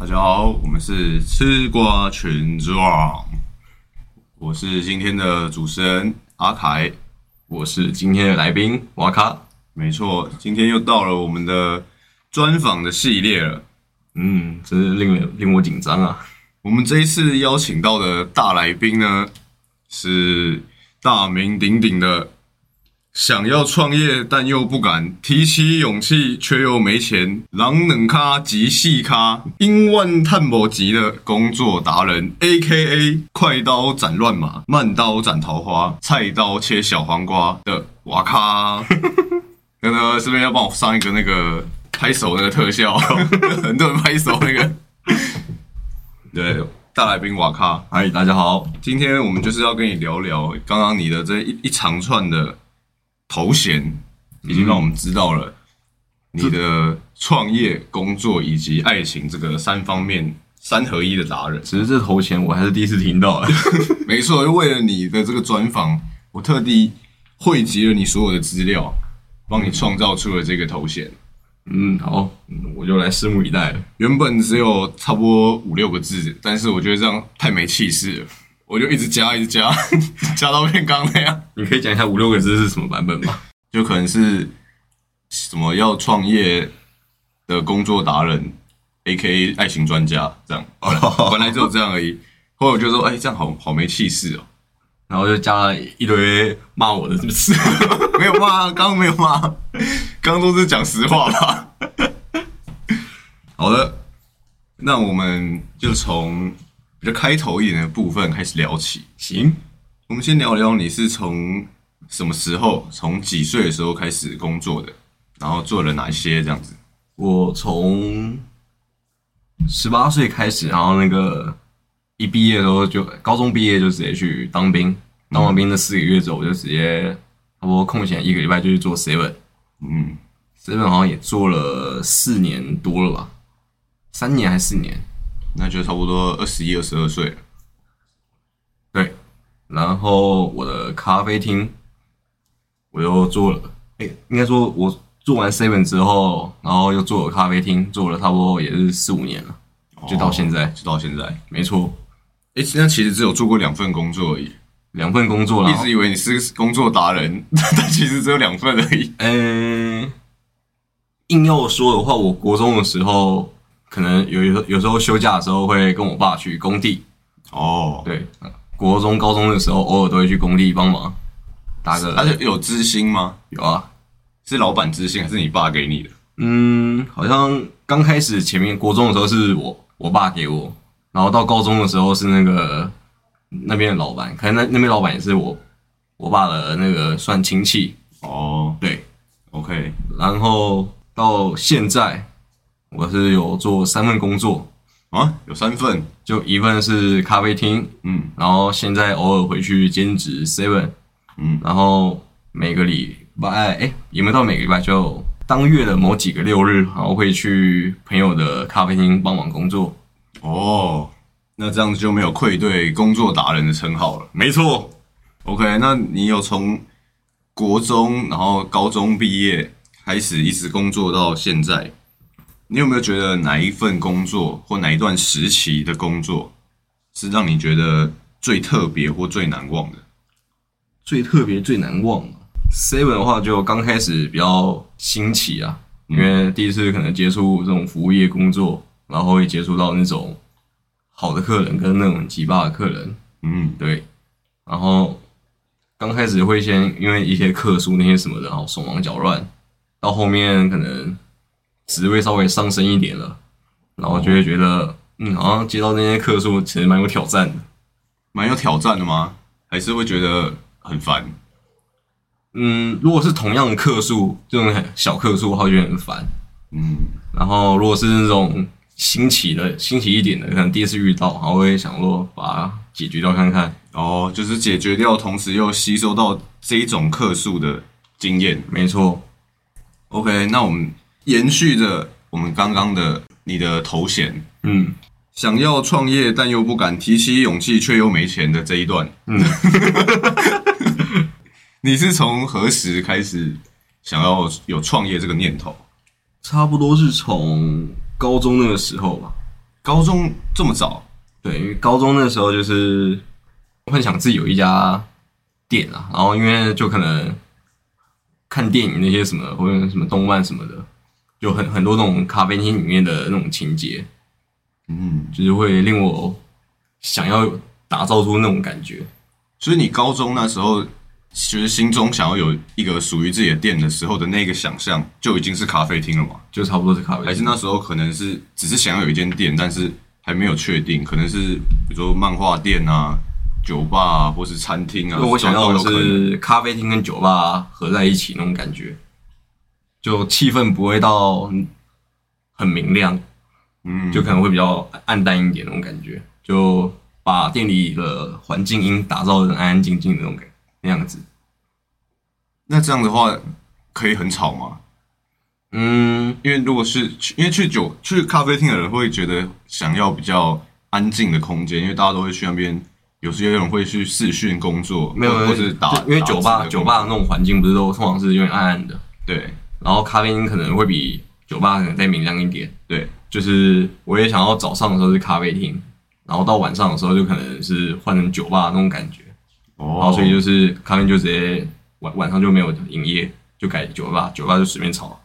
大家好，我们是吃瓜群众，我是今天的主持人阿凯，我是今天的来宾瓦卡。没错，今天又到了我们的专访的系列了。嗯，真是令人令我紧张啊！我们这一次邀请到的大来宾呢，是大名鼎鼎的。想要创业但又不敢，提起勇气却又没钱，狼冷咖及细咖，英万探宝级的工作达人，A.K.A. 快刀斩乱麻，慢刀斩桃花，菜刀切小黄瓜的瓦卡。那个是不是要帮我上一个那个拍手那个特效？很多人拍手那个。对，大来宾瓦卡，嗨，大家好，今天我们就是要跟你聊聊刚刚你的这一一长串的。头衔已经让我们知道了你的创业、工作以及爱情这个三方面三合一的达人。其实这头衔我还是第一次听到。没错，就为了你的这个专访，我特地汇集了你所有的资料，帮你创造出了这个头衔。嗯，好，我就来拭目以待了。原本只有差不多五六个字，但是我觉得这样太没气势了。我就一直加，一直加，加到变刚那样。你可以讲一下五六个字是什么版本吗？就可能是什么要创业的工作达人，A.K.A. 爱情专家这样。本来只有这样而已。后来我就说，哎，这样好好没气势哦。然后就加了一堆骂我的，是不是？没有骂，刚刚没有骂，刚刚都是讲实话吧。好的，那我们就从。就开头一点的部分开始聊起，行，我们先聊聊你是从什么时候，从几岁的时候开始工作的，然后做了哪些这样子。我从十八岁开始，然后那个一毕业的时候就高中毕业就直接去当兵，当完兵的四个月之后，我就直接差不多空闲一个礼拜就去做 seven，嗯，seven 好像也做了四年多了吧，三年还是四年。那就差不多二十一、二十二岁了。对，然后我的咖啡厅，我又做了。哎，应该说，我做完 seven 之后，然后又做了咖啡厅，做了差不多也是四五年了，就到现在，就到现在，没错。哎，那其实只有做过两份工作而已，两份工作了。一直以为你是工作达人，但其实只有两份而已。嗯，硬要说的话，我国中的时候。可能有有有时候休假的时候会跟我爸去工地哦，对，国中高中的时候偶尔都会去工地帮忙打个。而且有知心吗？有啊，是老板知心还是你爸给你的？嗯，好像刚开始前面国中的时候是我我爸给我，然后到高中的时候是那个那边的老板，可能那那边老板也是我我爸的那个算亲戚哦。对，OK，然后到现在。我是有做三份工作啊，有三份，就一份是咖啡厅，嗯，然后现在偶尔回去兼职 seven，嗯，然后每个礼拜，哎，有没有到每个礼拜就当月的某几个六日，然后会去朋友的咖啡厅帮忙工作。哦，那这样子就没有愧对工作达人的称号了。没错，OK，那你有从国中然后高中毕业开始一直工作到现在？你有没有觉得哪一份工作或哪一段时期的工作是让你觉得最特别或最难忘的？最特别、最难忘，seven 的话就刚开始比较新奇啊，因为第一次可能接触这种服务业工作，然后会接触到那种好的客人跟那种奇葩的客人，嗯，对，然后刚开始会先因为一些客诉那些什么的，然后手忙脚乱，到后面可能。职位稍微上升一点了，然后就会觉得，嗯，好像接到那些客数其实蛮有挑战的，蛮有挑战的吗？还是会觉得很烦？嗯，如果是同样的客数，这种小客数的话，就很烦。嗯，然后如果是那种新奇的、新奇一点的，可能第一次遇到，然后会想说把它解决掉看看。哦，就是解决掉，同时又吸收到这一种客数的经验。没错。OK，那我们。延续着我们刚刚的你的头衔，嗯，想要创业但又不敢提起勇气却又没钱的这一段，嗯，你是从何时开始想要有创业这个念头？差不多是从高中那个时候吧，高中这么早，对，因为高中那时候就是幻想自己有一家店啊，然后因为就可能看电影那些什么或者什么动漫什么的，就很很多那种咖啡厅里面的那种情节，嗯，就是会令我想要打造出那种感觉。所以你高中那时候，其实心中想要有一个属于自己的店的时候的那个想象，就已经是咖啡厅了嘛？就差不多是咖啡厅，还是那时候可能是只是想要有一间店，但是还没有确定，可能是比如说漫画店啊、酒吧啊，或是餐厅啊，我想要的是咖啡厅跟酒吧合在一起那种感觉，就气氛不会到很明亮，嗯，就可能会比较暗淡一点那种感觉，就把店里的环境音打造成安安静静的那种感那样子。那这样的话可以很吵吗？嗯，因为如果是去，因为去酒去咖啡厅的人会觉得想要比较安静的空间，因为大家都会去那边。有时有人会去视讯工作，没有，或者打，因为酒吧酒吧的那种环境不是都通常是有点暗暗的，对，然后咖啡厅可能会比酒吧可能再明亮一点，对，就是我也想要早上的时候是咖啡厅，然后到晚上的时候就可能是换成酒吧那种感觉，然后哦，所以就是咖啡厅就直接晚晚上就没有营业，就改酒吧，酒吧就随便炒。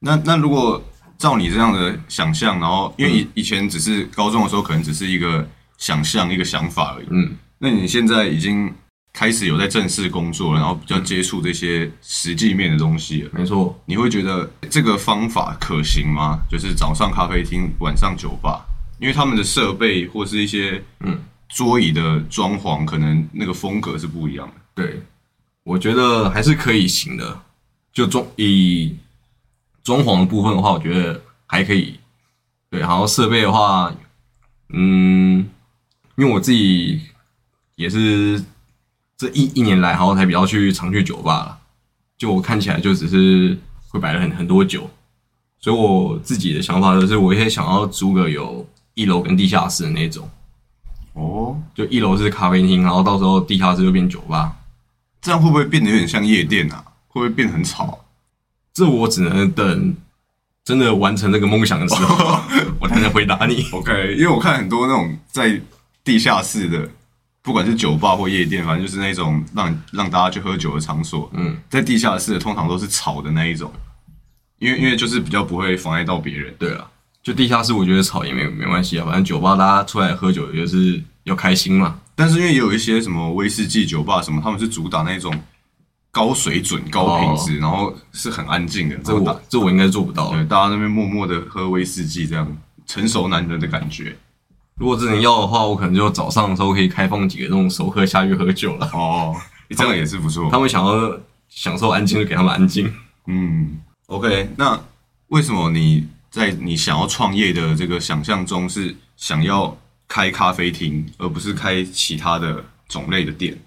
那那如果照你这样的想象，然后因为以以前只是高中的时候，可能只是一个想象、一个想法而已。嗯，那你现在已经开始有在正式工作，然后比较接触这些实际面的东西了，没错，你会觉得这个方法可行吗？就是早上咖啡厅，晚上酒吧，因为他们的设备或是一些嗯桌椅的装潢，可能那个风格是不一样的。对，我觉得还是可以行的。就装以装潢的部分的话，我觉得还可以。对，然后设备的话，嗯，因为我自己也是这一一年来，好像才比较去常去酒吧了。就我看起来就只是会摆了很很多酒，所以我自己的想法就是，我也想要租个有一楼跟地下室的那种。哦，就一楼是咖啡厅，然后到时候地下室就变酒吧。这样会不会变得有点像夜店啊？会不会变得很吵？这我只能等真的完成这个梦想的时候，我才能回答你。OK，因为我看很多那种在地下室的，不管是酒吧或夜店，反正就是那种让让大家去喝酒的场所，嗯，在地下室通常都是吵的那一种，因为因为就是比较不会妨碍到别人。对啊，就地下室，我觉得吵也没没关系啊，反正酒吧大家出来喝酒也就是要开心嘛。但是因为也有一些什么威士忌酒吧什么，他们是主打那种高水准、高品质，然后是很安静的，这我这我应该做不到。对大家那边默默的喝威士忌，这样成熟男人的感觉。如果真的要的话，我可能就早上的时候可以开放几个那种熟客下去喝酒了。哦，这样也是不错。他们想要享受安静，就给他们安静。嗯，OK，那为什么你在你想要创业的这个想象中是想要开咖啡厅，而不是开其他的种类的店？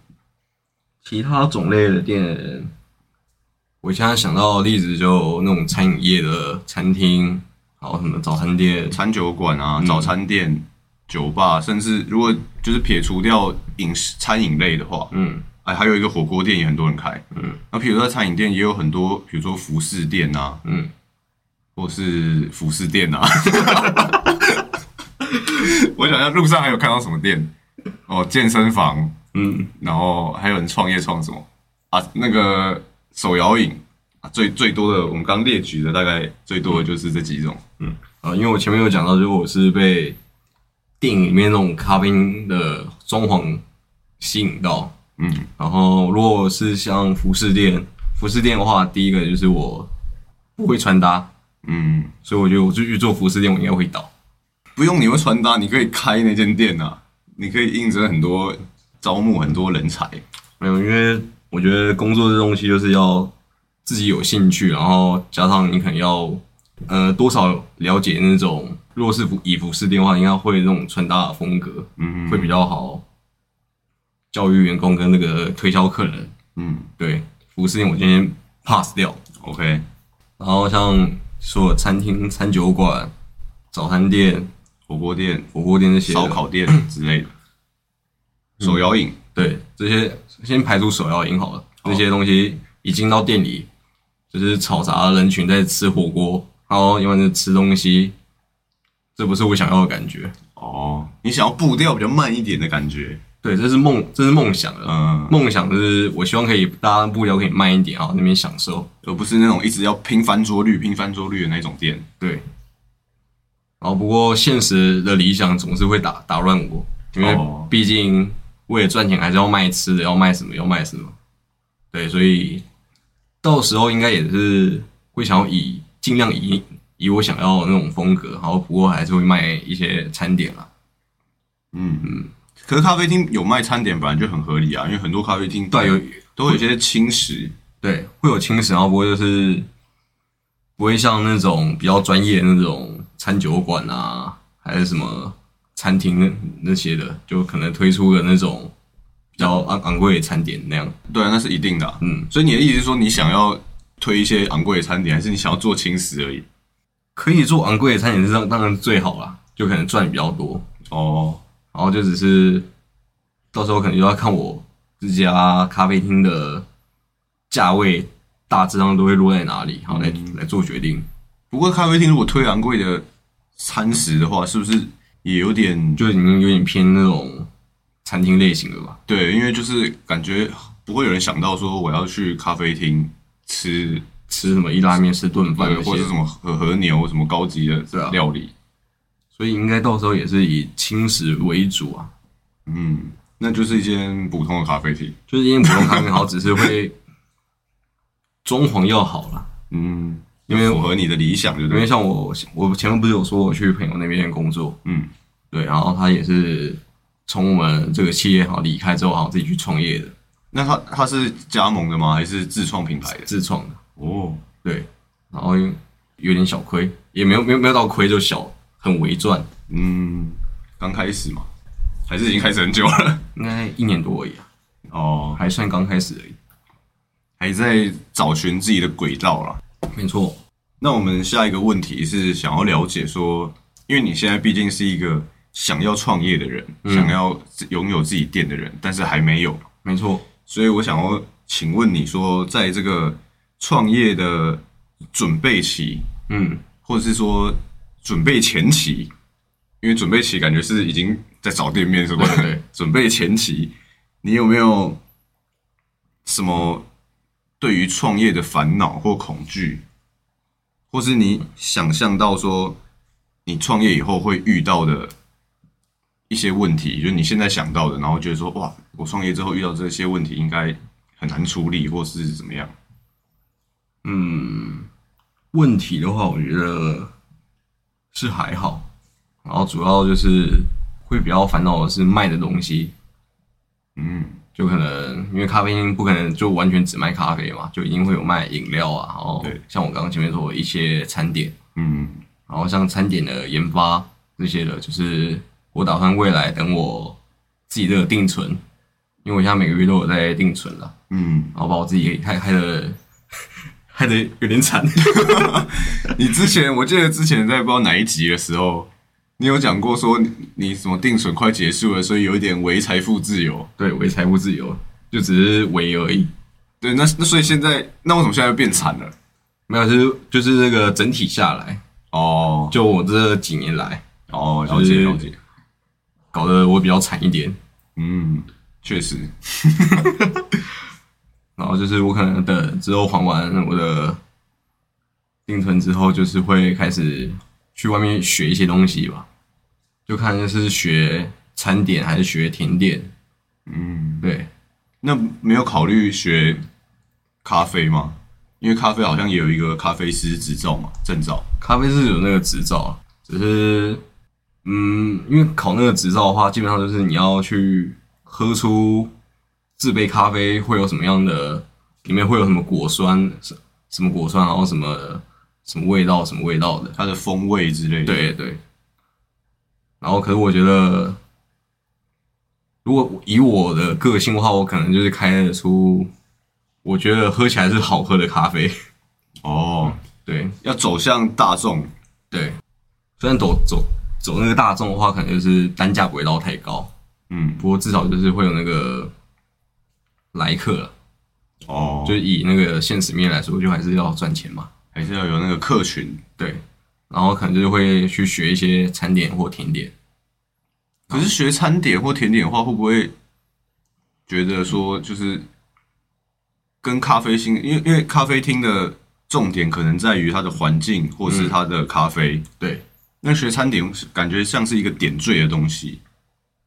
其他种类的店，我现在想到的例子就那种餐饮业的餐厅，然后什么早餐店，餐酒馆啊、嗯早餐店、酒吧，甚至如果就是撇除掉饮食餐饮类的话，嗯哎，还有一个火锅店也很多人开。嗯那比如说在餐饮店也有很多，比如说服饰店啊，嗯，或是服饰店啊。我想想，路上还有看到什么店？哦，健身房，嗯，然后还有人创业创什么啊？那个手摇饮啊，最最多的，我们刚列举的大概最多的就是这几种。嗯啊，因为我前面有讲到，就是我是被电影里面那种咖啡厅的装潢吸引到，嗯，然后如果是像服饰店，服饰店的话，第一个就是我不会穿搭，嗯，所以我觉得我就去做服饰店，我应该会倒。不用你会穿搭，你可以开那间店啊，你可以应征很多招募很多人才。没有，因为我觉得工作这东西就是要自己有兴趣，然后加上你可能要呃多少了解那种，如果是服以服饰店的话，应该会那种穿搭的风格嗯会比较好教育员工跟那个推销客人。嗯。对，服饰店我今天 pass 掉，，OK，然后像所有餐厅、餐酒馆、早餐店、火锅店、火锅店这些烧烤店 之类的，手摇饮。对这些先排除手摇饮好了，这些东西一进到店里，就是吵杂的人群在吃火锅，然后因为在吃东西，这这不是我想要的感觉。哦，你想要步调比较慢一点的感觉，对，这是梦，这是梦想的。嗯，梦想就是我希望可以大家步调可以慢一点啊，那边享受。而不是那种一直要拼翻桌率、拼翻桌率的那种店。对，然后不过现实的理想总是会打打乱我，因为哦毕竟为了赚钱还是要卖吃的，要卖什么要卖什么。对，所以到时候应该也是会想要以尽量以以我想要的那种风格，然后不过还是会卖一些餐点啦。嗯嗯。可是咖啡厅有卖餐点，本来就很合理啊，因为很多咖啡厅对，有都会有一些轻食。对会有轻食，然后不会就是不会像那种比较专业的那种餐酒馆啊，还是什么餐厅那那些的，就可能推出的那种比较昂昂贵的餐点那样。对啊，那是一定的啊、嗯，所以你的意思是说，你想要推一些昂贵的餐点，还是你想要做轻食而已？可以做昂贵的餐饮是当当然最好啦，就可能赚比较多，哦，然后就只是到时候可能就要看我这家咖啡厅的价位大致上都会落在哪里，然后来、来做决定。不过咖啡厅如果推昂贵的餐食的话，是不是也有点就已经有点偏那种餐厅类型了吧？对？因为就是感觉不会有人想到说我要去咖啡厅吃，吃什么意大利面、吃炖饭或者什，么和和牛什么高级的料理。所以应该到时候也是以轻食为主啊。嗯，那就是一间普通的咖啡厅。就是因为普通咖啡好，只是会 装潢要好了。嗯，因为符合你的理想，对不对？因为像我，我前面不是有说我去朋友那边工作，嗯，对，然后他也是从我们这个企业好离开之后，好自己去创业的，那他他是加盟的吗？还是自创品牌的？自创的，哦，对，然后有点小亏，也没有没有没有到亏，就小很微赚，嗯，刚开始嘛，还是已经开始很久了？应该一年多而已啊，哦，还算刚开始而已。还在找寻自己的轨道啦。没错，那我们下一个问题是想要了解说，因为你现在毕竟是一个想要创业的人，想要拥有自己店的人，但是还没有，没错，所以我想要请问你说，在这个创业的准备期，嗯，或者是说准备前期，因为准备期感觉是已经在找店面，是不是？对对 准备前期，你有没有什么对于创业的烦恼或恐惧，或是你想象到说你创业以后会遇到的一些问题，就是你现在想到的，然后觉得说哇，我创业之后遇到这些问题应该很难处理，或是怎么样？嗯，问题的话，我觉得是还好，然后主要就是会比较烦恼的是卖的东西，嗯。就可能因为咖啡厅不可能就完全只卖咖啡嘛，就一定会有卖饮料啊，然后像我刚刚前面说的一些餐点，嗯。然后像餐点的研发这些的，就是我打算未来等我自己的定存，因为我现在每个月都有在定存了，嗯，然后把我自己给害害的害得有点惨。你之前我记得之前在不知道哪一集的时候，你有讲过说你你什么定存快结束了，所以有一点为财富自由。对，为财富自由，就只是为而已，对，那那所以现在那为什么现在又变惨了？没有，就是就是这个整体下来，哦就我这几年来哦，了解了解。搞得我比较惨一点，嗯，确实。然后就是我可能等之后还完我的定存之后，就是会开始去外面学一些东西吧，就看是学餐点还是学甜点，嗯，对，那没有考虑学咖啡吗？因为咖啡好像也有一个咖啡师执照嘛，证照。咖啡师有那个执照，只是，嗯，因为考那个执照的话，基本上就是你要去喝出制杯咖啡会有什么样的，里面会有什么果酸，什什么果酸，然后什么什么味道，什么味道的，它的风味之类的。，对对。然后，可是我觉得，如果以我的个性的话，我可能就是开得出，我觉得喝起来是好喝的咖啡。哦，对，要走向大众。对，虽然走走走那个大众的话，可能就是单价不会到太高，嗯，不过至少就是会有那个来客了。哦，就以那个现实面来说，就还是要赚钱嘛。还是要有那个客群。对，然后可能就是会去学一些餐点或甜点。可是学餐点或甜点的话，会不会觉得说就是跟咖啡厅，因为因为咖啡厅的重点可能在于它的环境或是它的咖啡。对，那学餐点感觉像是一个点缀的东西。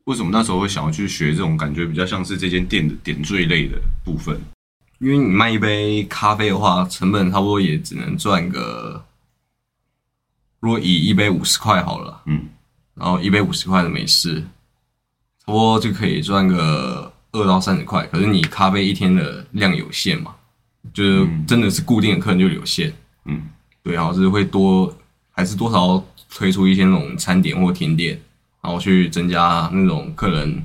为什么那时候会想要去学这种感觉比较像是这间店的点缀类的部分？因为你卖一杯咖啡的话，成本差不多也只能赚个，如果以一杯五十块好了，嗯，然后一杯五十块的美式，差不多就可以赚个二到三十块。可是你咖啡一天的量有限嘛，就是真的是固定的客人就有限，嗯，对，然后是会多还是多少推出一些那种餐点或甜点，然后去增加那种客人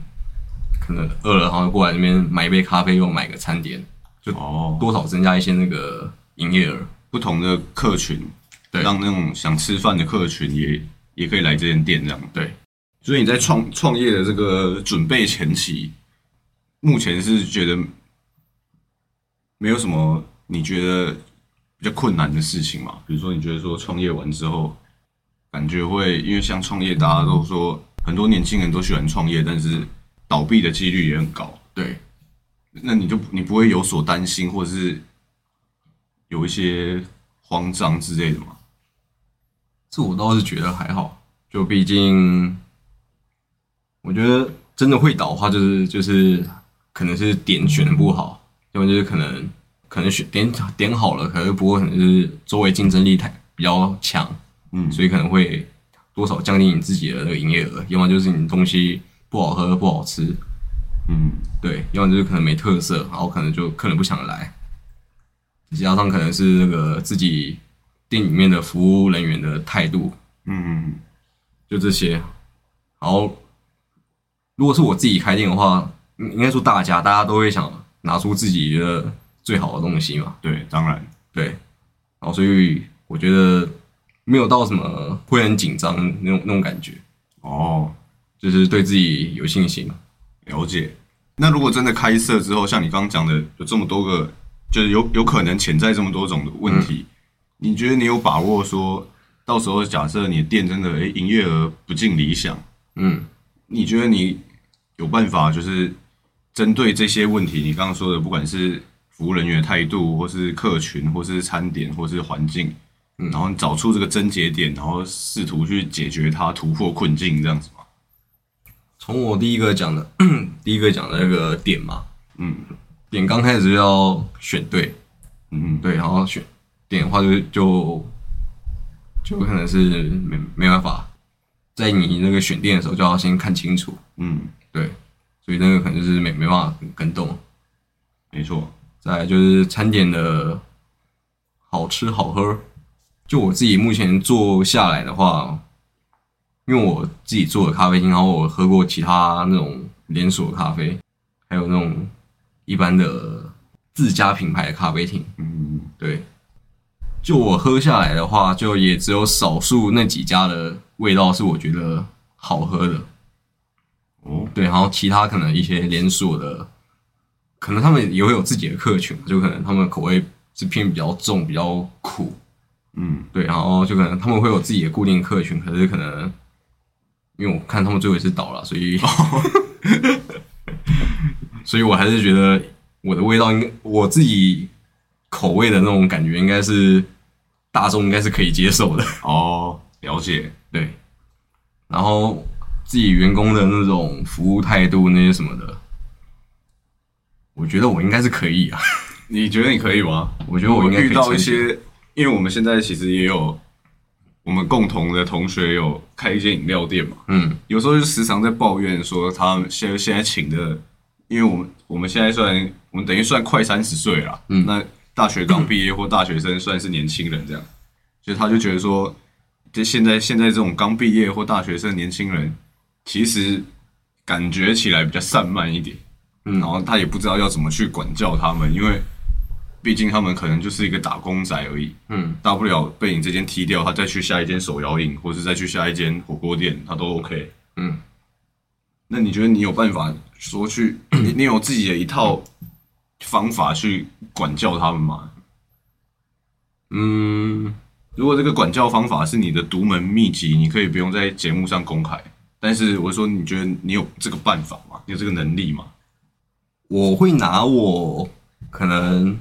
可能饿了，然后过来那边买一杯咖啡，又买个餐点，就哦，多少增加一些那个营业额。不同的客群，对让那种想吃饭的客群也也可以来这间店这样。对，所以你在创创业的这个准备前期，目前是觉得没有什么你觉得比较困难的事情嘛？比如说，你觉得说创业完之后，感觉会因为像创业，大家都说很多年轻人都喜欢创业，但是倒闭的几率也很高。对，那你就你不会有所担心，或者是有一些慌张之类的吗？这我倒是觉得还好，就毕竟我觉得真的会倒的话，就是就是可能是点选的不好，要么就是可能可能选点点好了，可是不过可能就是周围竞争力太比较强，嗯所以可能会多少降低你自己的那个营业额，要么就是你东西不好喝不好吃，嗯，对，要么就是可能没特色，然后可能就客人不想来，加上可能是那个自己店里面的服务人员的态度，嗯，就这些。然后，如果是我自己开店的话，应应该说大家大家都会想拿出自己觉得最好的东西嘛，对，当然，对。然后所以我觉得没有到什么会很紧张那种那种感觉，哦，就是对自己有信心。了解。那如果真的开设之后，像你刚刚讲的，有这么多个，就是有有可能潜在这么多种的问题，你觉得你有把握说，到时候假设你的店真的诶营业额不尽理想，嗯，你觉得你有办法就是针对这些问题，你刚刚说的，不管是服务人员的态度，或是客群，或是餐点，或是环境，然后你找出这个症结点，然后试图去解决它，突破困境，这样子吗？从我第一个讲的第一个讲的那个点嘛，嗯点刚开始就要选对，嗯，对，然后选点的话就就就可能是没没办法，在你那个选店的时候就要先看清楚，嗯，对，所以那个可能就是没没办法跟动。没错，再来就是餐点的好吃好喝，就我自己目前做下来的话，因为我自己做的咖啡厅，然后我喝过其他那种连锁咖啡，还有那种一般的自家品牌的咖啡厅，嗯。对，就我喝下来的话，就也只有少数那几家的味道是我觉得好喝的。哦，对，然后其他可能一些连锁的，可能他们也会有自己的客群，就可能他们口味是偏比较重、比较苦，嗯对，然后就可能他们会有自己的固定客群，可是可能因为我看他们最后也是倒了，所以，所以我还是觉得我的味道应该我自己口味的那种感觉应该是大众应该是可以接受的，哦，了解，对，然后自己员工的那种服务态度那些什么的，我觉得我应该是可以啊，你觉得你可以吗？我觉得我应该可以遇到一些，因为我们现在其实也有我们共同的同学有开一间饮料店嘛，嗯。有时候就时常在抱怨说，他们现在现在请的，因为我们我们现在算我们等于算快三十岁了，嗯。那大学刚毕业或大学生算是年轻人这样，所以他就觉得说，就现在现在这种刚毕业或大学生年轻人，其实感觉起来比较散漫一点，嗯。然后他也不知道要怎么去管教他们，因为毕竟他们可能就是一个打工仔而已，嗯大不了被你这间踢掉，他再去下一间手摇饮，或是再去下一间火锅店，他都 OK。嗯，那你觉得你有办法说去，你 你有自己的一套方法去管教他们吗？嗯，如果这个管教方法是你的独门秘籍，你可以不用在节目上公开。但是我说，你觉得你有这个办法吗？你有这个能力吗？我会拿我可能，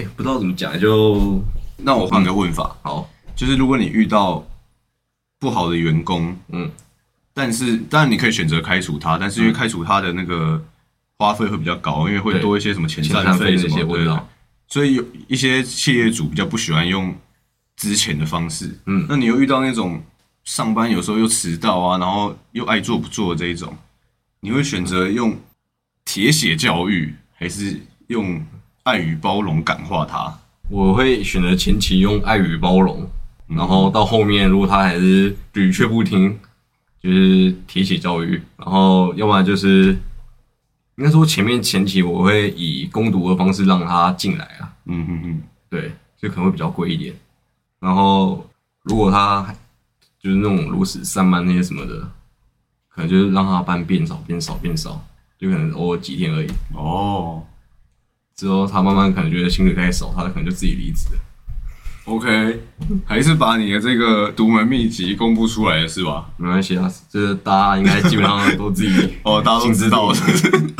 哎、不知道怎么讲，就那我换个问法，好，就是如果你遇到不好的员工，嗯，但是当然你可以选择开除他，但是因为开除他的那个花费会比较高，因为会多一些什么遣散费费什么的那些我知道，所以有一些企业主比较不喜欢用之前的方式。嗯。那你又遇到那种上班有时候又迟到啊，然后又爱做不做的这一种，你会选择用铁血教育，还是用爱与包容感化他？我会选择前期用爱与包容，嗯然后到后面如果他还是屡劝不听，就是提起教育，然后要不然就是应该说前面前期我会以攻读的方式让他进来啊，嗯嗯嗯，对，就可能会比较贵一点。然后如果他就是那种如此散漫那些什么的，可能就是让他班变少变少变少，就可能偶尔几天而已。哦之后他慢慢可能觉得薪水太少，他可能就自己离职了。，OK，还是把你的这个独门秘籍公布出来了是吧？没关系啊，就是大家应该基本上都自己 哦，大家都知道，心知肚明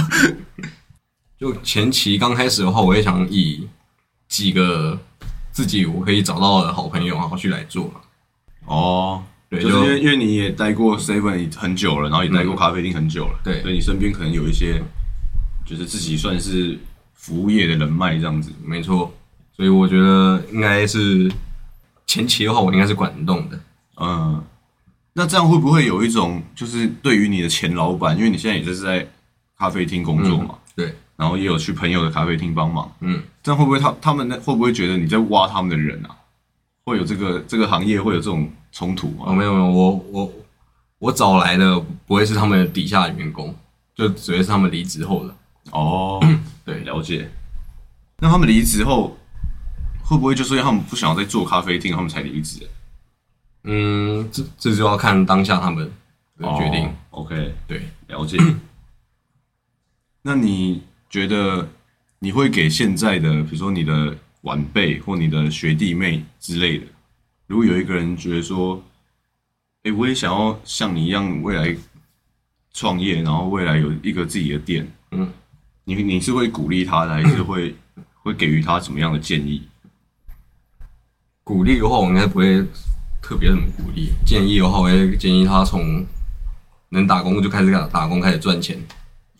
就前期刚开始的话，我也想以几个自己我可以找到的好朋友，然后去来做嘛。哦，对，就是因为因为你也待过 Seven 很久了，然后也待过咖啡厅很久了，对所以你身边可能有一些，就是自己算是服务业的人脉这样子。没错，所以我觉得应该是前期的话，我应该是管得动的。嗯，那这样会不会有一种，就是对于你的前老板，因为你现在也就是在咖啡厅工作嘛，对，然后也有去朋友的咖啡厅帮忙，嗯，这样会不会他他们会不会觉得你在挖他们的人啊？会有这个这个行业会有这种冲突哦，吗？没有没有，我我我找来的不会是他们底下的员工，就只会是他们离职后的。哦，对，了解。那他们离职后，会不会就是因为他们不想要再做咖啡厅，他们才离职？嗯，这这就要看当下他们的决定。哦 OK，对，了解。那你觉得你会给现在的，比如说你的晚辈或你的学弟妹之类的，如果有一个人觉得说，诶，我也想要像你一样未来创业，然后未来有一个自己的店，嗯，你你是会鼓励他的，还是会会给予他什么样的建议？鼓励的话，我应该不会特别怎么鼓励。建议的话，我会建议他从能打工就开始打打工，开始赚钱。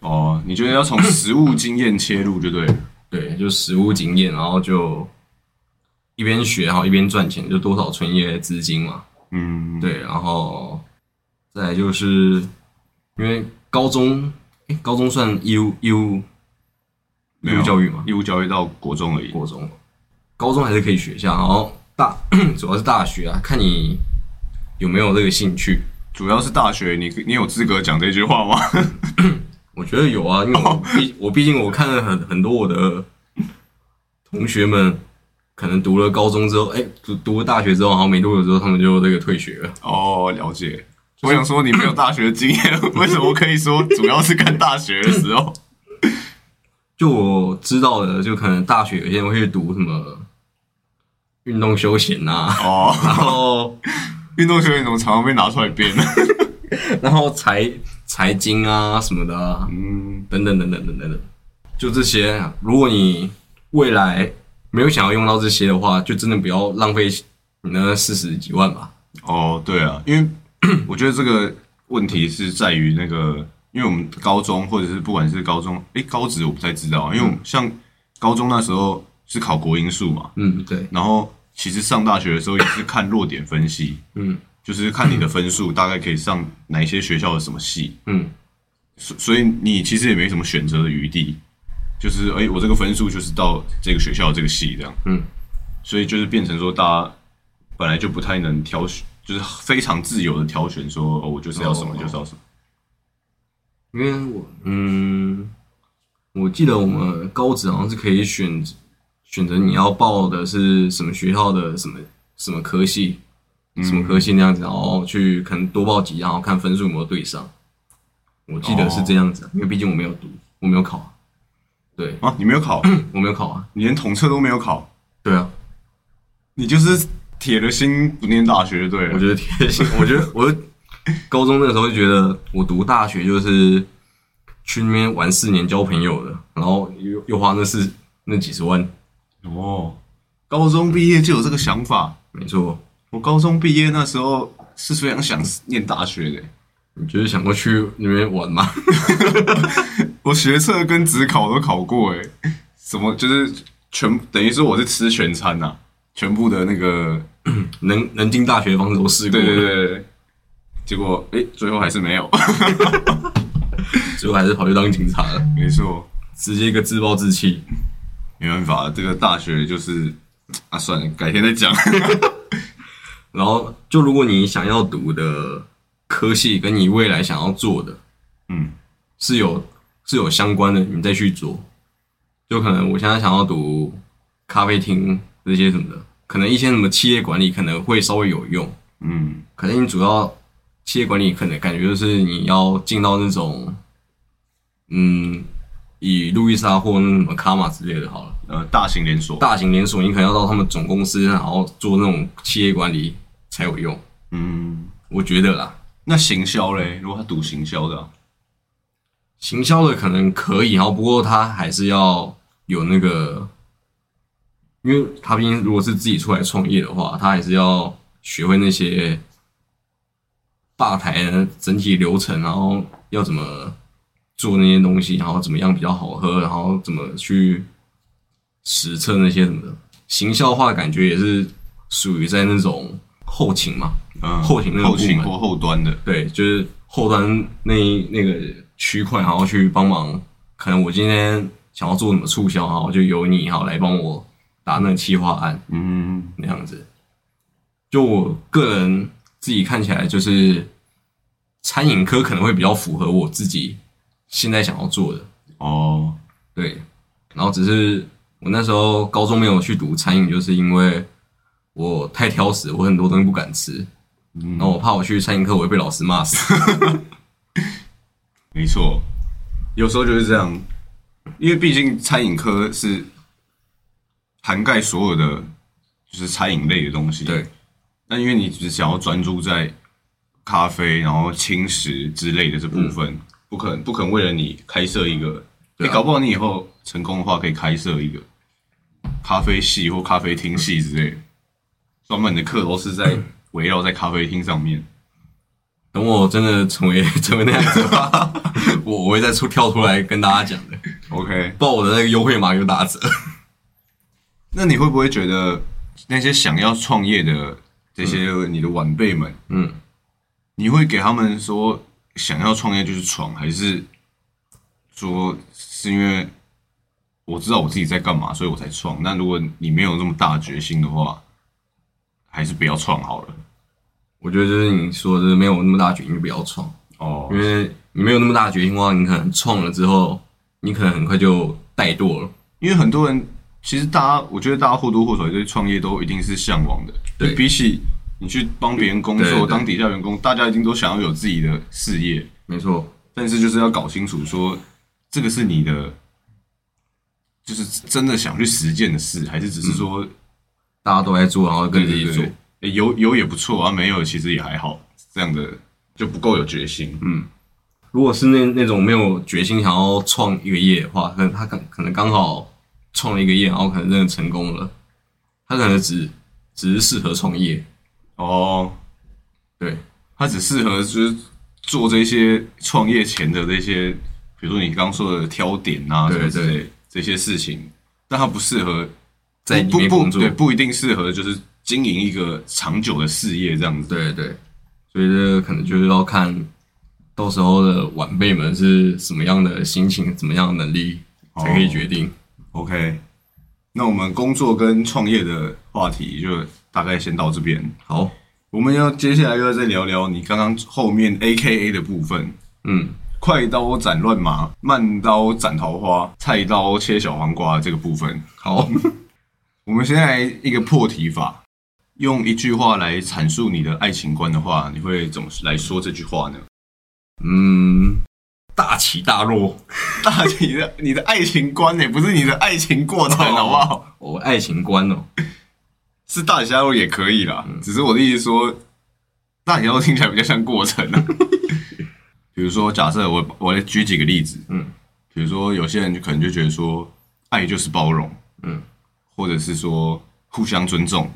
哦，你觉得要从实物经验切入就对了。对，就实物经验，然后就一边学，然后一边赚钱，就多少存一些资金嘛。嗯，对，然后再来就是因为高中，诶高中算义务义务义务教育嘛，义务教育到国中而已。国中，高中还是可以学一下，然后大 主要是大学啊，看你有没有这个兴趣。主要是大学，你你有资格讲这句话吗？我觉得有啊，因为我毕我毕竟我看了很很多我的同学们，可能读了高中之后，哎、读读了大学之后，然后没多久之后，他们就这个退学了。哦，了解。我想说，你没有大学经验，为什么可以说主要是看大学的时候？就我知道的，就可能大学有些人会去读什么运动休闲呐、哦，然后 运动休闲怎么常常被拿出来编呢？然后财财经啊什么的啊，嗯，等等等等等等等，就这些啊。如果你未来没有想要用到这些的话，就真的不要浪费你那四十几万吧。哦，对啊，因为 我觉得这个问题是在于那个，因为我们高中或者是不管是高中，诶，高职我不太知道，因为像高中那时候是考国英数嘛，嗯，对，然后其实上大学的时候也是看弱点分析，嗯就是看你的分数大概可以上哪一些学校的什么系，嗯，所所以你其实也没什么选择的余地，就是诶，我这个分数就是到这个学校这个系这样，嗯，所以就是变成说大家本来就不太能挑选，就是非常自由的挑选说，哦，我就是要什么哦就是要什么，因为我嗯，我记得我们高职好像是可以选选择你要报的是什么学校的什么什么科系，什么科系那样子，然后去可能多报几，然后看分数有没有对上。我记得是这样子啊，因为毕竟我没有读，我没有考啊，对。啊，你没有考，我没有考啊，你连统测都没有考，对啊，你就是铁了心不念大学，对了，我觉得铁了心。我觉得我 高中那个时候就觉得，我读大学就是去那边玩四年交朋友的，然后又又花那四那几十万，哦，高中毕业就有这个想法。没错。我高中毕业那时候是非常想念大学的，你就是想过去那边玩吗？我学测跟职考都考过，诶，什么就是全等于说我是吃全餐呐、全部的那个，能能进大学的方式都试过，对对对对，结果诶，最后还是没有，最后还是跑去当警察了，没错，直接一个自暴自弃。没办法，这个大学就是啊，算了，改天再讲。然后，就如果你想要读的科系跟你未来想要做的嗯是有是有相关的，你再去做。就可能我现在想要读咖啡厅这些什么的，可能一些什么企业管理可能会稍微有用。嗯可能你主要企业管理可能感觉就是你要进到那种，嗯，以路易莎或那什么卡玛之类的好了，呃，大型连锁，大型连锁，你可能要到他们总公司，然后做那种企业管理才有用。嗯，我觉得啦，那行销嘞？如果他读行销的？啊、行销的可能可以，然后不过他还是要有那个，因为他毕竟如果是自己出来创业的话，他还是要学会那些吧台的整体流程，然后要怎么做那些东西，然后怎么样比较好喝，然后怎么去实测那些什么的。行销化感觉也是属于在那种后勤嘛，嗯，后勤那个后勤或后端的，对，就是后端那一那个区块，然后去帮忙。可能我今天想要做什么促销，然后就由你好来帮我打那个企划案嗯那样子。就我个人自己看起来，就是餐饮科可能会比较符合我自己现在想要做的。哦，对，然后只是我那时候高中没有去读餐饮，就是因为我太挑食，我很多东西不敢吃，嗯然后我怕我去餐饮课我会被老师骂死。没错，有时候就是这样，因为毕竟餐饮科是涵盖所有的就是餐饮类的东西。对，那因为你只想要专注在咖啡，然后轻食之类的这部分，不可能不可能为了你开设一个，你搞不好你以后成功的话，可以开设一个咖啡系或咖啡厅系之类的，专门的课都是在围绕在咖啡厅上面。等我真的成为 成为那样子的话，我我会再出跳出来跟大家讲的，OK，报我的那个优惠码有打折。那你会不会觉得那些想要创业的这些你的晚辈们，嗯，你会给他们说想要创业就是闯，还是说是因为我知道我自己在干嘛，所以我才创？那如果你没有那么大的决心的话，还是不要创好了。我觉得就是你说的，没有那么大决心就不要创，哦因为你没有那么大决心的话，你可能创了之后，你可能很快就怠惰了。因为很多人其实大家，我觉得大家或多或少对创业都一定是向往的。对比起你去帮别人工作当底下员工，大家一定都想要有自己的事业。没错，但是就是要搞清楚说，这个是你的，就是真的想去实践的事，还是只是说大家都在做，然后跟着一起做。诶有有也不错啊，没有其实也还好，这样的就不够有决心。嗯，如果是那那种没有决心想要创一个业的话，可能他可可能刚好创了一个业，然后可能真的成功了，他可能只只是适合创业。哦，对，他只适合就是做这些创业前的这些，比如说你刚刚说的挑点啊，对对。这些事情，但他不适合在里不不面工作对，不一定适合就是经营一个长久的事业这样子。对对，所以这个可能就是要看到时候的晚辈们是什么样的心情、怎么样的能力，才可以决定。OK，那我们工作跟创业的话题就大概先到这边。好，我们要接下来又要再聊聊你刚刚后面 A K A 的部分，嗯，快刀斩乱麻，慢刀斩桃花，菜刀切小黄瓜这个部分。好，我们先来一个破题法，用一句话来阐述你的爱情观的话，你会怎么来说这句话呢？嗯，大起大落，大起的你的爱情观也，不是你的爱情过程，好不好？我爱情观哦，是大起大落也可以啦。只是我的意思说，大起大落听起来比较像过程啊。比如说，假设我我来举几个例子，嗯，比如说有些人就可能就觉得说，爱就是包容，嗯，或者是说互相尊重，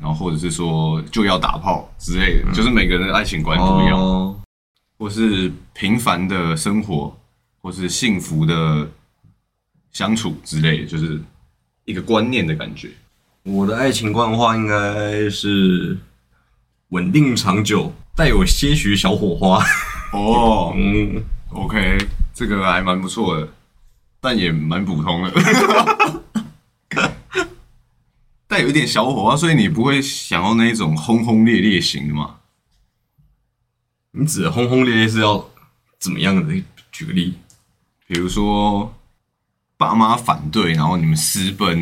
然后或者是说就要打炮之类的，就是每个人的爱情观不一样。哦或是平凡的生活，或是幸福的相处之类的，就是一个观念的感觉。我的爱情观的话，应该是稳定长久，带有些许小火花。哦嗯，，OK，这个还蛮不错的，但也蛮普通的。带有一点小火花，所以你不会想要那一种轰轰烈烈型的嘛？你指的轰轰烈烈是要怎么样的？举个例，比如说爸妈反对，然后你们私奔，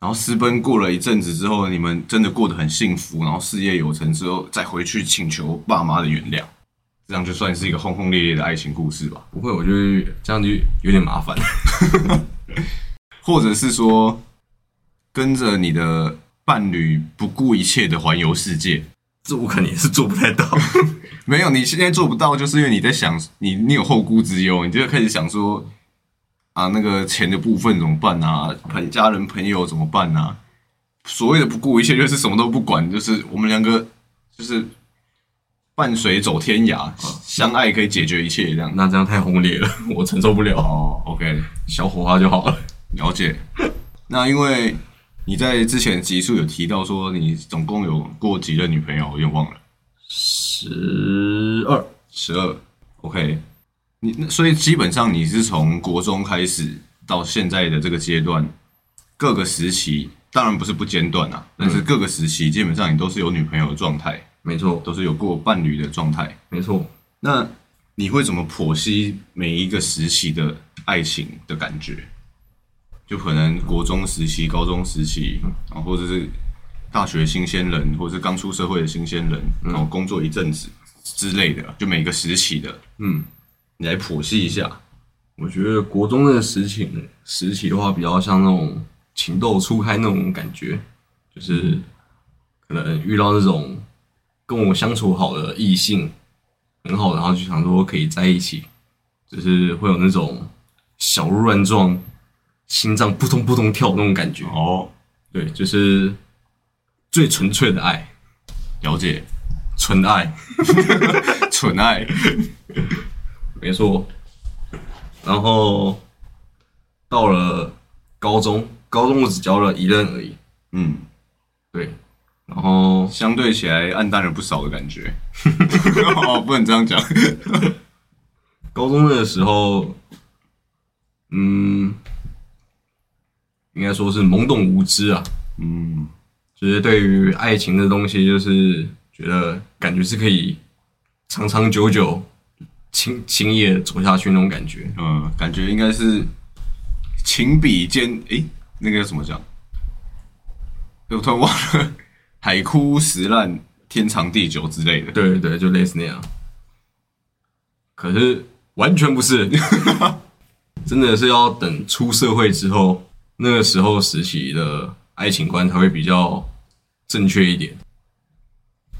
然后私奔过了一阵子之后，你们真的过得很幸福，然后事业有成之后，再回去请求爸妈的原谅，这样就算是一个轰轰烈烈的爱情故事吧。不会，我觉得这样就有点麻烦。或者是说，跟着你的伴侣不顾一切的环游世界。这我肯定是做不太到。没有，你现在做不到，就是因为你在想，你你有后顾之忧，你就开始想说，啊，那个钱的部分怎么办啊？朋家人朋友怎么办啊？所谓的不顾一切，就是什么都不管，就是我们两个就是伴随走天涯，相爱可以解决一切，这样。那这样太轰烈了，我承受不了。哦，OK，小火花就好了。了解。那因为你在之前集数有提到说，你总共有过几任女朋友，我有点忘了。十二，十二，OK，你那所以基本上你是从国中开始到现在的这个阶段，各个时期当然不是不间断啊，但是各个时期基本上你都是有女朋友的状态，没错，都是有过伴侣的状态。没错。那你会怎么剖析每一个时期的爱情的感觉？就可能国中时期、高中时期，然后或者是大学新鲜人，或者是刚出社会的新鲜人，然后工作一阵子之类的，就每个时期的，嗯，你来剖析一下。我觉得国中的时期时期的话，比较像那种情窦初开那种感觉，就是可能遇到那种跟我相处好的异性，很好，然后就想说可以在一起，就是会有那种小鹿乱撞、心脏扑通扑通跳那种感觉。哦，对，就是最纯粹的爱，了解，纯爱，纯爱，没错。然后到了高中，高中我只交了一任而已。嗯，对，然后相对起来暗淡了不少的感觉。哦，不能这样讲。高中的时候，嗯，应该说是懵懂无知啊，嗯，就是对于爱情的东西，就是觉得感觉是可以长长久久、轻轻易地走下去那种感觉。嗯，感觉应该是情比坚，诶，那个要怎么讲？我突然忘了，海枯石烂，天长地久之类的。对对对，就类似那样。可是完全不是，真的是要等出社会之后，那个时候时期的爱情观才会比较正确一点。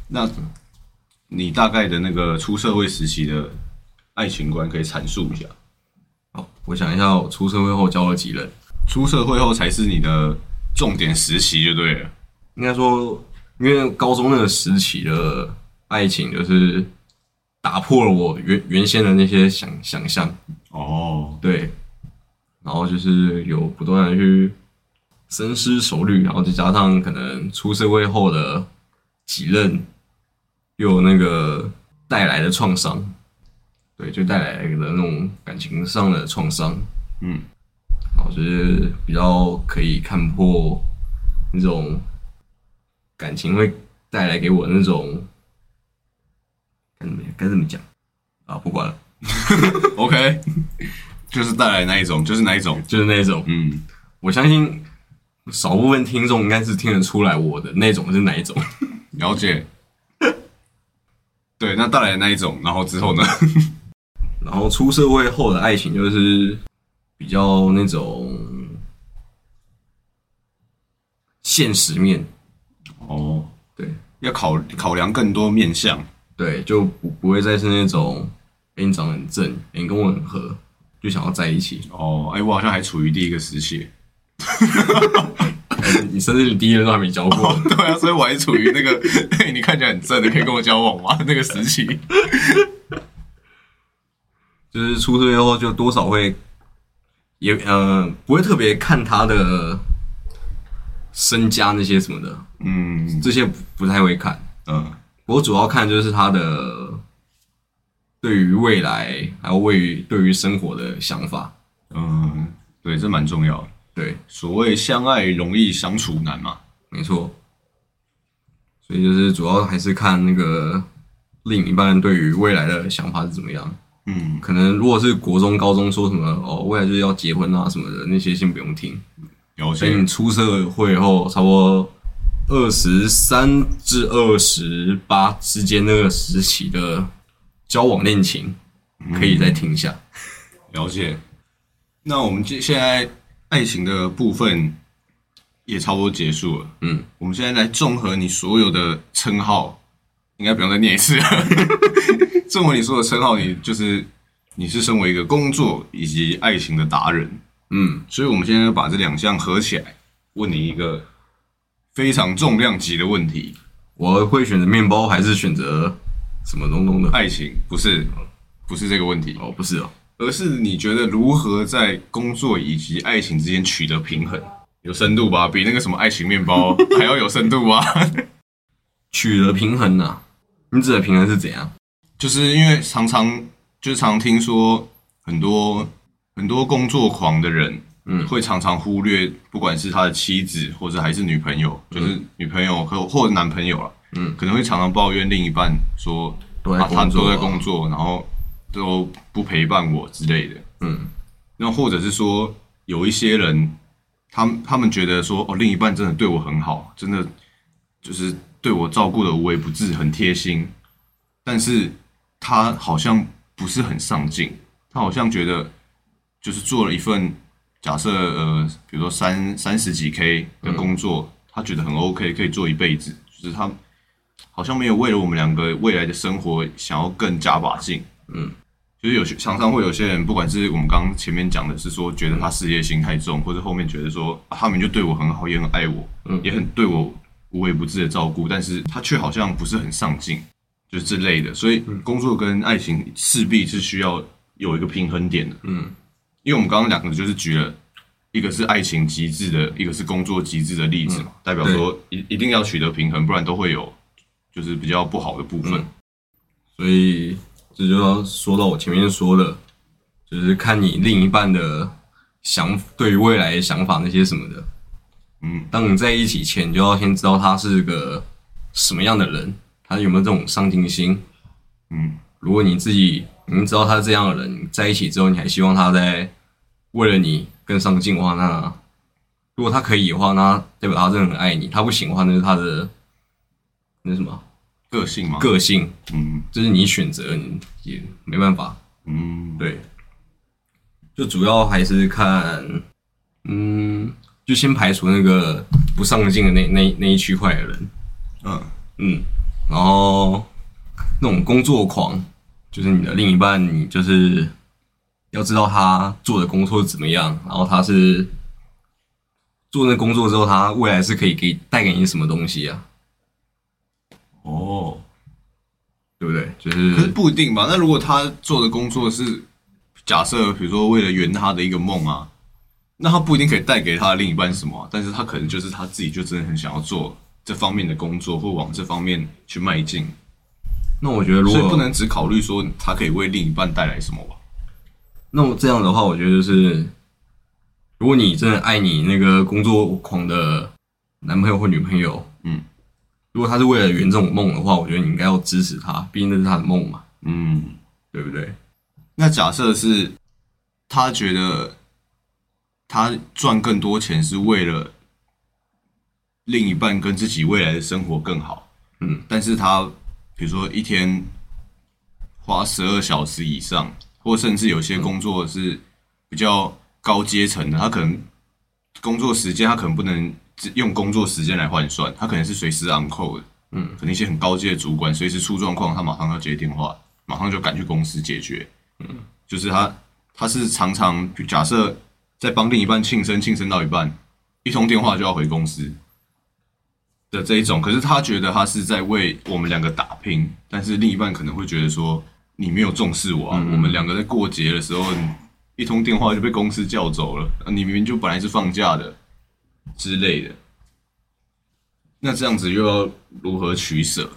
那你大概的那个出社会时期的爱情观可以阐述一下？好，我想一下，我出社会后交了几任，出社会后才是你的重点时期就对了。应该说，因为高中那个时期的爱情，就是打破了我原原先的那些想想象，哦，对，然后就是有不断的去深思熟虑，然后再加上可能出社会后的几任，又有那个带来的创伤，对，就带来的那种感情上的创伤，嗯，然后就是比较可以看破那种感情会带来给我那种该怎么该怎么讲？啊？不管了，OK，就是带来那一种，就是那一种，就是那一种。嗯，我相信少部分听众应该是听得出来我的那种是哪一种。了解。对，那带来那一种，然后之后呢？然后出社会后的爱情就是比较那种现实面，哦，对要考考量更多面向。对，就不不会再是那种，哎、你长得很正，哎、你跟我很合，就想要在一起。哦，哎，我好像还处于第一个时期。哎你甚至你第一任都还没交过，对啊，所以我还处于那个，嘿，你看起来很正的，可以跟我交往吗？那个时期。就是出社会后就多少会，也呃不会特别看他的身家那些什么的，嗯这些不不太会看。嗯我主要看就是他的对于未来还有位于对于生活的想法。嗯，对，这蛮重要的。对，所谓相爱容易相处难嘛。没错。所以就是主要还是看那个另一半对于未来的想法是怎么样。嗯，可能如果是国中、高中说什么哦，未来就是要结婚啊什么的，那些先不用听。了解所以你。出社会后，差不多二十三至二十八之间那个时期的交往恋情，可以再听一下。了解。那我们现现在爱情的部分也差不多结束了。嗯，我们现在来综合你所有的称号，应该不用再念一次了。综合你所有的称号，你就是你是身为一个工作以及爱情的达人，嗯，所以我们现在把这两项合起来，问你一个非常重量级的问题：我会选择面包还是选择什么东东的？爱情不是不是这个问题，哦，不是哦，而是你觉得如何在工作以及爱情之间取得平衡？有深度吧？比那个什么爱情面包 还要有深度吧？取得平衡啊、你指的平衡是怎样？就是因为常常就是常听说很多很多工作狂的人，嗯会常常忽略，不管是他的妻子或者还是女朋友，就是女朋友和或者男朋友了，嗯，可能会常常抱怨另一半说都在啊，他工作啊。都在工作，然后都不陪伴我之类的。嗯。那或者是说有一些人，他们他们觉得说哦，另一半真的对我很好，真的就是对我照顾的无微不至，很贴心，但是他好像不是很上进，他好像觉得就是做了一份假设呃，比如说三三十几 K 的工作，他觉得很 OK，可以做一辈子，就是他好像没有为了我们两个未来的生活想要更加把劲。嗯。就是有些常常会有些人，不管是我们刚刚前面讲的是说觉得他事业心太重，或者后面觉得说、啊、他们就对我很好，也很爱我，嗯。也很对我无微不至的照顾，但是他却好像不是很上进，就是之类的。所以工作跟爱情势必是需要有一个平衡点的，嗯。因为我们刚刚两个就是举了一个是爱情极致的，一个是工作极致的例子嘛，代表说一一定要取得平衡，不然都会有就是比较不好的部分。嗯所以这就要说到我前面说的，就是看你另一半的想对于未来的想法那些什么的。嗯，当你在一起前，你就要先知道他是个什么样的人，他有没有这种上进心。嗯，如果你自己已经知道他是这样的人，在一起之后，你还希望他在为了你更上进的话，那如果他可以的话，那代表他真的很爱你；他不行的话，那是他的那什么个性嘛，个性，嗯。这是你选择，你也没办法。嗯，对，就主要还是看，嗯，就先排除那个不上进的那那那一区块的人，嗯。嗯，然后那种工作狂，就是你的另一半，你就是要知道他做的工作怎么样，然后他是做那工作之后，他未来是可以给带给你什么东西啊，哦，对不对？就可是是不一定吧？那如果他做的工作是假设，比如说为了圆他的一个梦啊，那他不一定可以带给他的另一半什么啊、但是他可能就是他自己就真的很想要做这方面的工作，或往这方面去迈进，那我觉得如果所以不能只考虑说他可以为另一半带来什么吧？那么这样的话，我觉得就是，如果你真的爱你那个工作狂的男朋友或女朋友，嗯，如果他是为了圆这种梦的话，我觉得你应该要支持他，毕竟那是他的梦嘛，嗯，对不对？那假设是他觉得他赚更多钱是为了另一半跟自己未来的生活更好，嗯，但是他比如说一天花十二小时以上，或甚至有些工作是比较高阶层的，他可能工作时间他可能不能只用工作时间来换算，他可能是随时 on call 的，嗯，可能一些很高阶的主管随时出状况，他马上要接电话，马上就赶去公司解决，嗯，就是他他是常常假设在帮另一半庆生，庆生到一半，一通电话就要回公司的这一种，可是他觉得他是在为我们两个打拼，但是另一半可能会觉得说你没有重视我啊，我们两个在过节的时候，一通电话就被公司叫走了，啊你明明就本来是放假的之类的，那这样子又要如何取舍？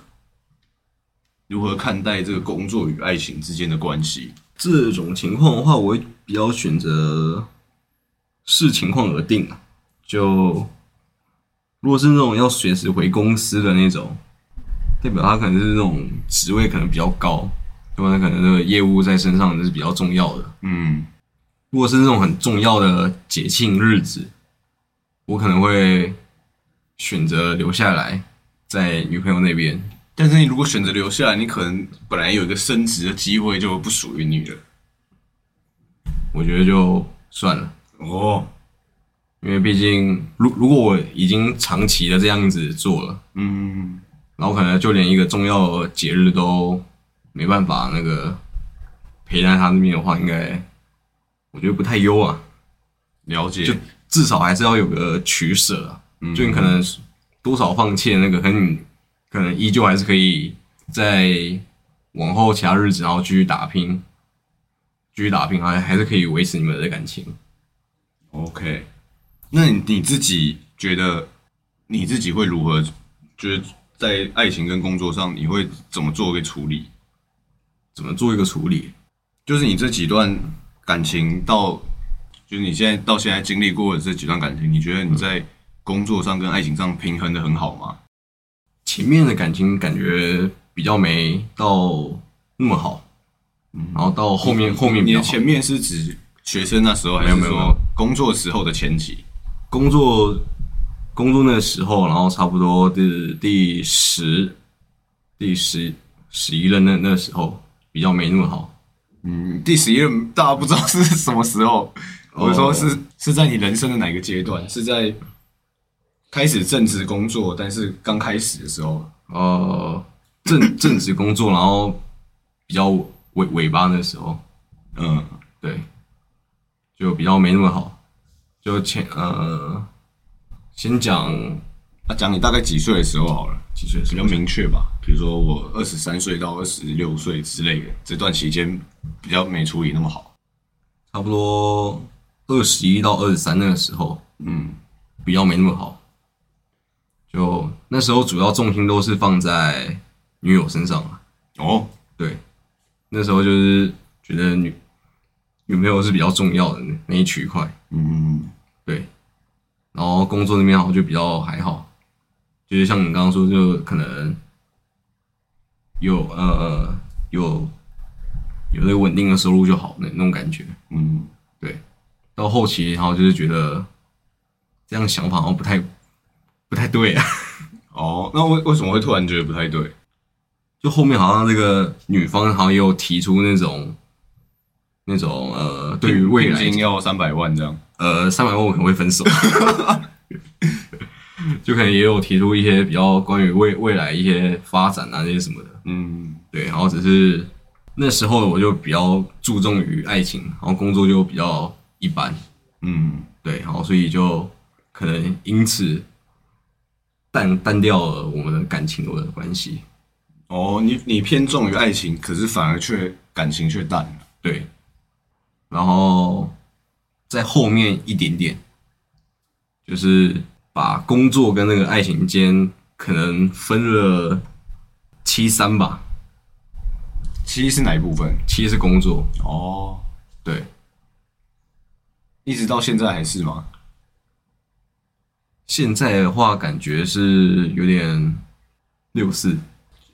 如何看待这个工作与爱情之间的关系？这种情况的话，我会比较选择视情况而定啊。就如果是那种要随时回公司的那种，代表他可能是那种职位可能比较高，对吧？那可能那个业务在身上是比较重要的。嗯，如果是那种很重要的节庆日子，我可能会选择留下来在女朋友那边。但是你如果选择留下来，你可能本来有一个升职的机会就不属于你了。我觉得就算了。哦，因为毕竟，如如果我已经长期的这样子做了，嗯，然后可能就连一个重要节日都没办法那个陪在他那边的话，应该我觉得不太优啊。了解。就至少还是要有个取舍啊。嗯就你可能多少放弃那个，可能你可能依旧还是可以在往后其他日子，然后继续打拼，继续打拼，还还是可以维持你们的感情。OK，那你你自己觉得你自己会如何？就是在爱情跟工作上，你会怎么做一个处理？怎么做一个处理？就是你这几段感情到，就是你现在到现在经历过的这几段感情，你觉得你在工作上跟爱情上平衡的很好吗？前面的感情感觉比较没到那么好，然后到后面后面比你较好。的前面是指学生那时候，还有没有工作时候的前期？工作工作那时候，然后差不多第第十第十十一任那那时候比较没那么好。嗯，第十一任大家不知道是什么时候，哦我是说是是在你人生的哪个阶段？是在开始正职工作，但是刚开始的时候，呃，正正职工作，然后比较尾尾巴的时候，嗯，对，就比较没那么好。就前呃，先讲啊讲你大概几岁的时候好了，几岁比较明确吧。比如说我二十三岁到二十六岁之类的，这段期间比较没处理那么好。差不多二十一到二十三那个时候，嗯，比较没那么好。就那时候主要重心都是放在女友身上啊。哦，对，那时候就是觉得女女朋友是比较重要的那那一区块。嗯，对，然后工作那边好像就比较还好，就是像你刚刚说，就可能有呃有有那个稳定的收入就好，那那种感觉。嗯，对，到后期然后就是觉得这样想法好像不太不太对啊。哦，那为为什么会突然觉得不太对？就后面好像这个女方好像也有提出那种那种呃，对于未来要三百万这样。呃三百万我可能会分手，就可能也有提出一些比较关于未未来一些发展啊那些什么的，嗯，对，然后只是那时候我就比较注重于爱情，然后工作就比较一般，嗯，对，然后所以就可能因此淡淡掉了我们的感情的关系，哦，你你偏重于爱情，可是反而却感情却淡了。对，然后在后面一点点，就是把工作跟那个爱情间可能分了七三吧，七是哪一部分？七是工作，哦，对，一直到现在还是吗？现在的话感觉是有点六四，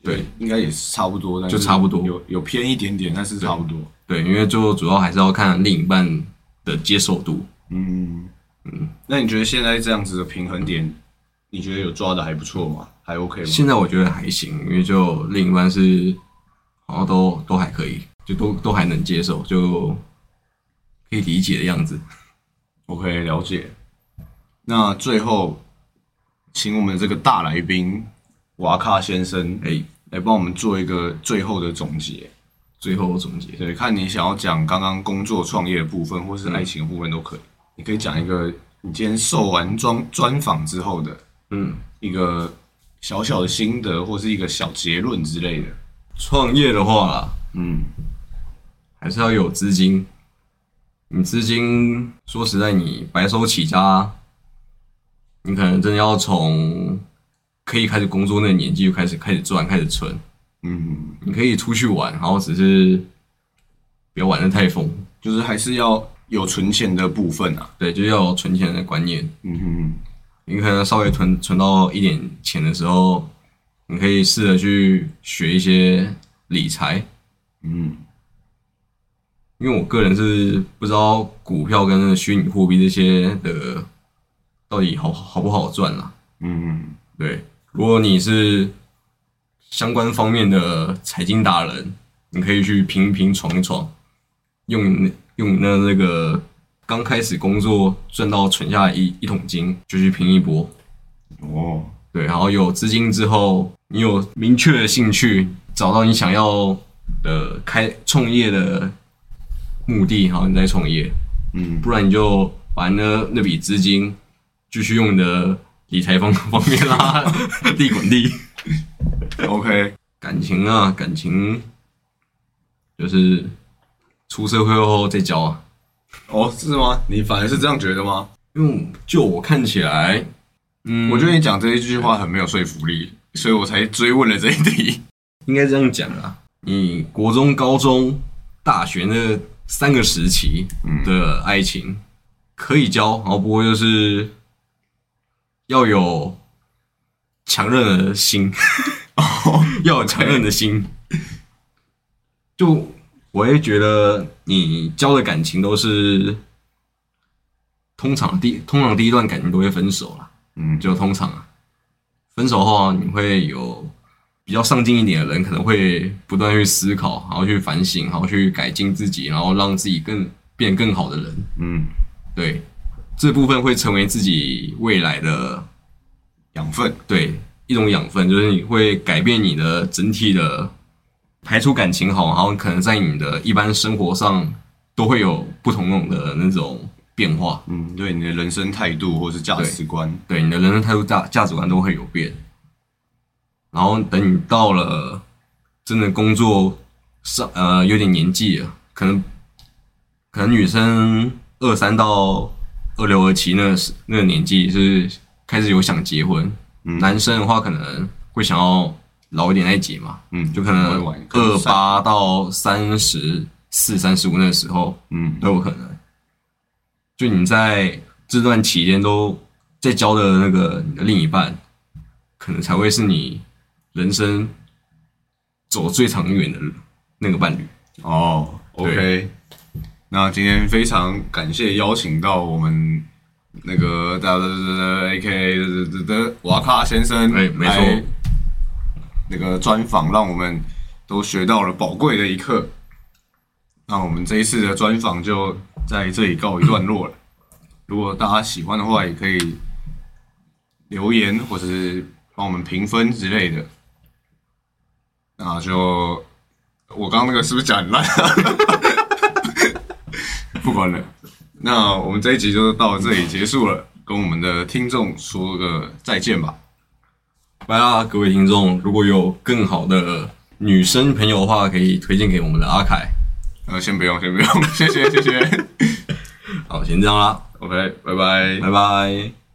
对，应该也是差不多，但是就差不多有有偏一点点，但是差不多。对，因为就主要还是要看另一半的接受度，嗯嗯，那你觉得现在这样子的平衡点，你觉得有抓的还不错吗？还 OK 吗？现在我觉得还行，因为就另一半是好像都都还可以，就都都还能接受，就可以理解的样子。OK，了解。那最后请我们这个大来宾瓦卡先生，哎，来帮我们做一个最后的总结。最后总结，对，看你想要讲刚刚工作创业的部分，或是爱情的部分都可以。你可以讲一个你今天受完专专访之后的嗯，一个小小的心得，或是一个小结论之类的。创业的话，嗯还是要有资金。你资金说实在，你白手起家，你可能真的要从可以开始工作那个年纪就开始开始赚，开始存。嗯，你可以出去玩，然后只是不要玩的太疯。就是还是要有存钱的部分啊。对，就是要有存钱的观念。嗯哼你可能稍微存存到一点钱的时候，你可以试着去学一些理财。嗯因为我个人是不知道股票跟那虚拟货币这些的到底好好不好赚啦。嗯对，如果你是相关方面的财经达人，你可以去拼一拼、闯一闯，用你用你的那个刚开始工作赚到存下一一桶金，就去拼一波。哦，对，然后有资金之后，你有明确的兴趣，找到你想要的开创业的目的，好你再创业。嗯不然你就把那那笔资金继续用你的理财方方面啦，地滚地。，OK，感情啊，感情就是出社会后再交啊。哦，是吗？你反而是这样觉得吗？因为就我看起来，嗯，我觉得你讲这一句话很没有说服力，所以我才追问了这一题。应该这样讲啊。你国中、高中、大学那三个时期的爱情可以交，然后不过就是要有强韧的心，要有强韧的心。就我也觉得你交的感情都是通常第通常第一段感情都会分手啦，嗯。就通常啊，分手后啊，你会有比较上进一点的人，可能会不断去思考，然后去反省，然后去改进自己，然后让自己更变更好的人。嗯，对，这部分会成为自己未来的养分。对一种养分，就是你会改变你的整体的排除感情好，然后可能在你的一般生活上都会有不同种的那种变化。嗯，对你的人生态度或是价值观。对你的人生态度、价价值观都会有变。然后等你到了真的工作上，呃，有点年纪了，可能可能女生二三到二六二七那个时那个年纪是开始有想结婚，嗯。男生的话可能会想要老一点再结嘛，嗯，就可能二八到三十四、三十五那个时候，嗯。都有可能。就你在这段期间都在交的那个你的另一半，可能才会是你人生走最长远的那个伴侣。哦，OK。那今天非常感谢邀请到我们那个 da da da da A K A 的的瓦卡先生，哎没错来那个专访让我们都学到了宝贵的一课。那我们这一次的专访就在这里告一段落了。如果大家喜欢的话，也可以留言或者是帮我们评分之类的。那就我刚刚那个是不是讲很烂？不管了，那我们这一集就到这里结束了，跟我们的听众说个再见吧。拜啦，各位听众，如果有更好的女生朋友的话，可以推荐给我们的阿凯。呃，先不用，先不用，谢谢，谢谢。好，先这样啦，OK，拜拜。拜拜。